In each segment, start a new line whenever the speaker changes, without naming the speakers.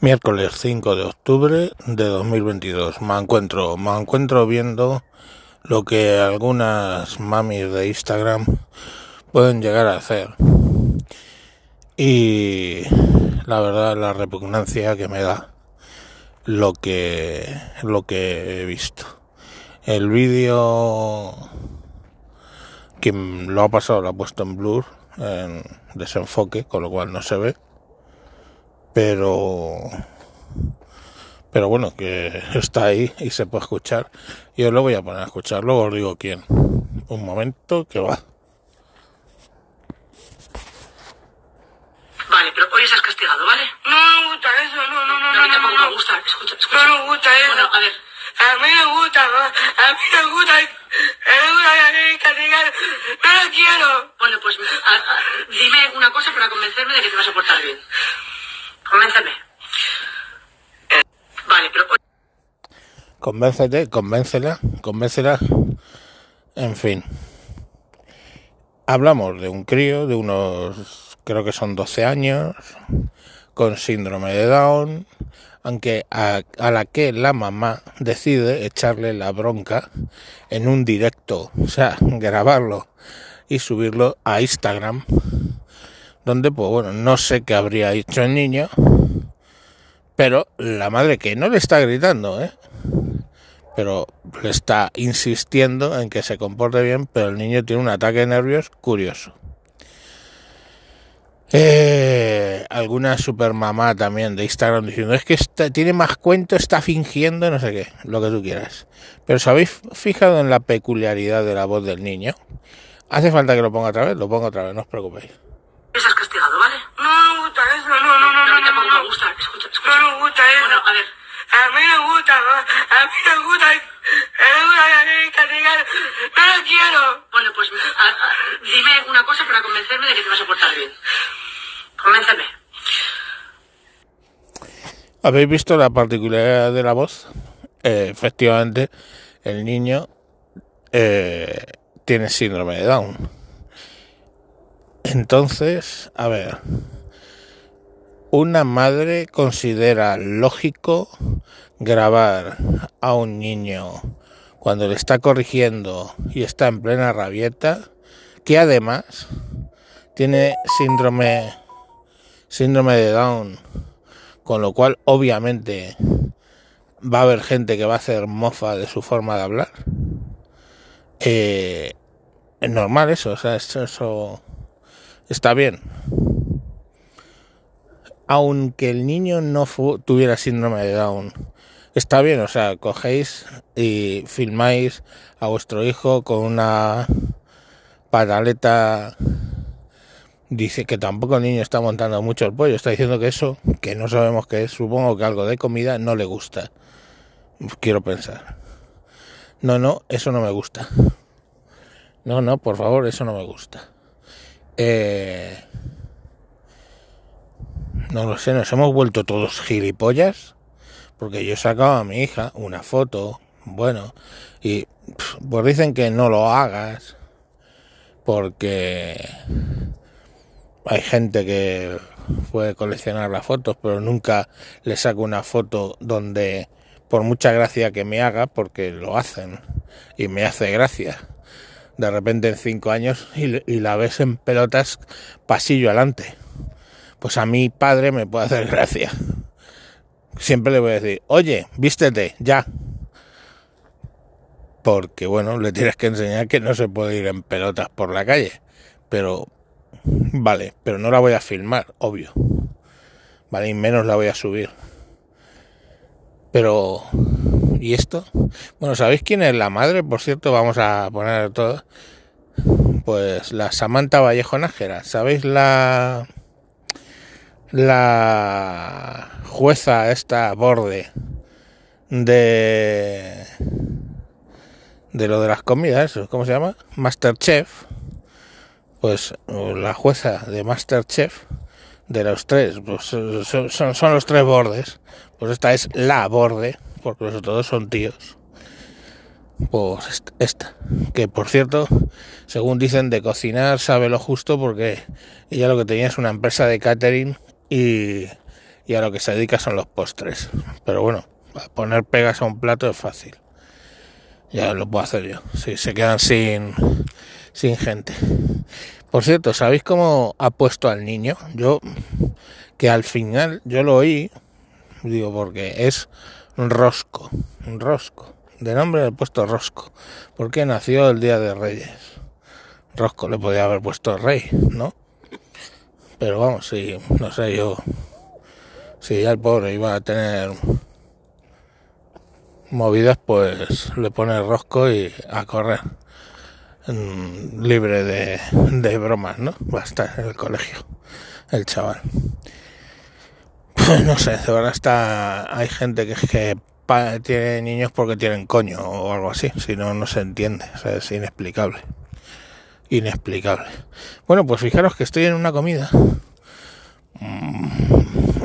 Miércoles 5 de octubre de 2022. Me encuentro, me encuentro viendo lo que algunas mamis de Instagram pueden llegar a hacer. Y la verdad la repugnancia que me da lo que lo que he visto. El vídeo quien lo ha pasado lo ha puesto en blur en desenfoque, con lo cual no se ve pero pero bueno que está ahí y se puede escuchar yo lo voy a poner a escuchar luego os digo quién un momento que va
Vale, pero hoy estás castigado, ¿vale?
No me gusta eso, no, no, no,
No, a mí
no,
tampoco
no,
me
no.
gusta. Escucha, escucha.
No me gusta eso.
Bueno, a ver,
A mí me gusta, a mí me gusta, me gusta que castigar. No lo quiero.
bueno, pues a- a- dime una cosa para convencerme de que te vas a portar bien. Convénceme. Vale, pero
convéncete convéncela convéncela. En fin. Hablamos de un crío de unos creo que son 12 años con síndrome de Down aunque a, a la que la mamá decide echarle la bronca en un directo o sea grabarlo y subirlo a Instagram donde pues bueno no sé qué habría hecho el niño pero la madre que no le está gritando, ¿eh? Pero le está insistiendo en que se comporte bien, pero el niño tiene un ataque de nervios curioso. Eh, alguna supermamá también de Instagram diciendo es que está- tiene más cuento, está fingiendo, no sé qué, lo que tú quieras. Pero ¿os habéis fijado en la peculiaridad de la voz del niño? ¿Hace falta que lo ponga otra vez? Lo pongo otra vez, no os preocupéis.
Eso.
Bueno, a ver,
A mí me gusta, ma. a mí me gusta, me gusta que castigar. No lo quiero.
bueno, pues a- a- dime una cosa para convencerme de que te vas a portar bien. Convénceme.
¿Habéis visto la particularidad de la voz? Eh, efectivamente, el niño eh, tiene síndrome de Down. Entonces, a ver, una madre considera lógico grabar a un niño cuando le está corrigiendo y está en plena rabieta, que además tiene síndrome síndrome de Down con lo cual obviamente va a haber gente que va a hacer mofa de su forma de hablar. Eh, es normal eso, o sea, eso, eso está bien. Aunque el niño no tuviera síndrome de Down, está bien, o sea, cogéis y filmáis a vuestro hijo con una pataleta Dice que tampoco el niño está montando mucho el pollo, está diciendo que eso, que no sabemos qué es, supongo que algo de comida no le gusta. Quiero pensar. No, no, eso no me gusta. No, no, por favor, eso no me gusta. Eh, no lo sé, nos hemos vuelto todos gilipollas. Porque yo he sacado a mi hija una foto, bueno, y pues dicen que no lo hagas. Porque hay gente que puede coleccionar las fotos, pero nunca le saco una foto donde, por mucha gracia que me haga, porque lo hacen y me hace gracia, de repente en cinco años y, y la ves en pelotas pasillo adelante. Pues a mi padre me puede hacer gracia. Siempre le voy a decir, oye, vístete, ya. Porque bueno, le tienes que enseñar que no se puede ir en pelotas por la calle. Pero Vale, pero no la voy a filmar, obvio. Vale, y menos la voy a subir. Pero... ¿Y esto? Bueno, ¿sabéis quién es la madre? Por cierto, vamos a poner todo. Pues la Samantha Vallejo Nájera. ¿Sabéis la... La jueza esta borde de... De lo de las comidas, ¿cómo se llama? Masterchef pues la jueza de Masterchef de los tres, pues son, son, son, los tres bordes, pues esta es la borde, porque los otros son tíos. Pues esta, que por cierto, según dicen de cocinar sabe lo justo porque ella lo que tenía es una empresa de catering y, y a lo que se dedica son los postres. Pero bueno, poner pegas a un plato es fácil. Ya lo puedo hacer yo. Si se quedan sin, sin gente. Por cierto, ¿sabéis cómo ha puesto al niño? Yo, que al final, yo lo oí, digo, porque es Rosco, Rosco. De nombre le he puesto Rosco, porque nació el día de Reyes. Rosco le podía haber puesto Rey, ¿no? Pero vamos, si, no sé yo, si ya el pobre iba a tener movidas, pues le pone Rosco y a correr. Mm, libre de, de bromas, ¿no? Va a estar en el colegio, el chaval. Pues no sé, de verdad está. Hay gente que, que tiene niños porque tienen coño o algo así, si no, no se entiende, o sea, es inexplicable. Inexplicable. Bueno, pues fijaros que estoy en una comida mm,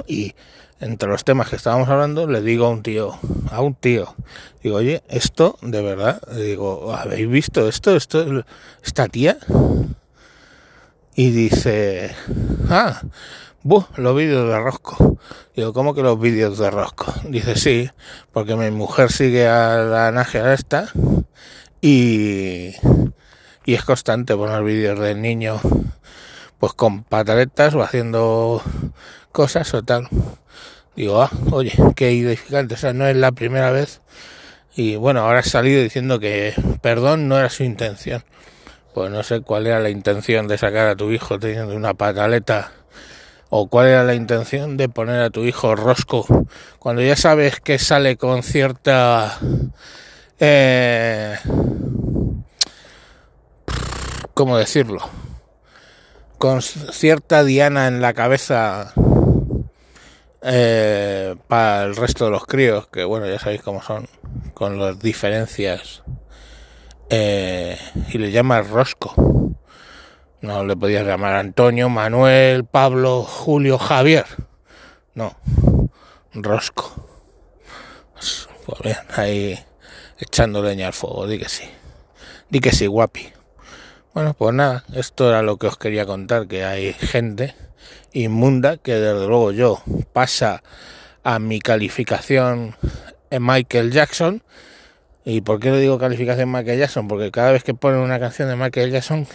y entre los temas que estábamos hablando le digo a un tío, a un tío, digo, oye, esto de verdad, digo, ¿habéis visto esto? Esto, esta tía. Y dice, ah, Buh, los vídeos de Rosco. Digo, ¿cómo que los vídeos de Rosco? Dice, sí, porque mi mujer sigue a la naja esta y, y es constante poner vídeos del niño pues con pataletas o haciendo cosas o tal. Digo, ah, oye, qué edificante, o sea, no es la primera vez. Y bueno, ahora ha salido diciendo que perdón no era su intención. Pues no sé cuál era la intención de sacar a tu hijo teniendo una pataleta o cuál era la intención de poner a tu hijo rosco cuando ya sabes que sale con cierta eh, cómo decirlo con cierta diana en la cabeza eh, para el resto de los críos que bueno ya sabéis cómo son con las diferencias eh, y le llama rosco no le podías llamar Antonio, Manuel, Pablo, Julio, Javier. No, Rosco. Pues bien, ahí echando leña al fuego, di que sí. Di que sí, guapi. Bueno, pues nada, esto era lo que os quería contar, que hay gente inmunda que desde luego yo pasa a mi calificación en Michael Jackson. ¿Y por qué le digo calificación Michael Jackson? Porque cada vez que ponen una canción de Michael Jackson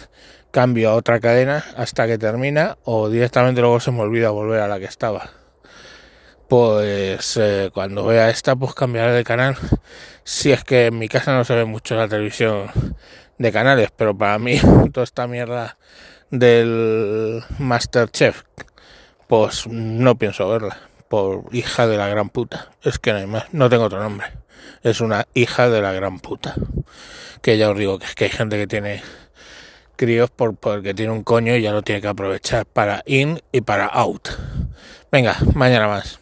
cambio a otra cadena hasta que termina o directamente luego se me olvida volver a la que estaba. Pues eh, cuando vea esta pues cambiaré de canal. Si es que en mi casa no se ve mucho la televisión de canales, pero para mí toda esta mierda del Masterchef pues no pienso verla por hija de la gran puta. Es que no hay más, no tengo otro nombre. Es una hija de la gran puta. Que ya os digo que es que hay gente que tiene críos por, porque tiene un coño y ya lo tiene que aprovechar para in y para out. Venga, mañana más.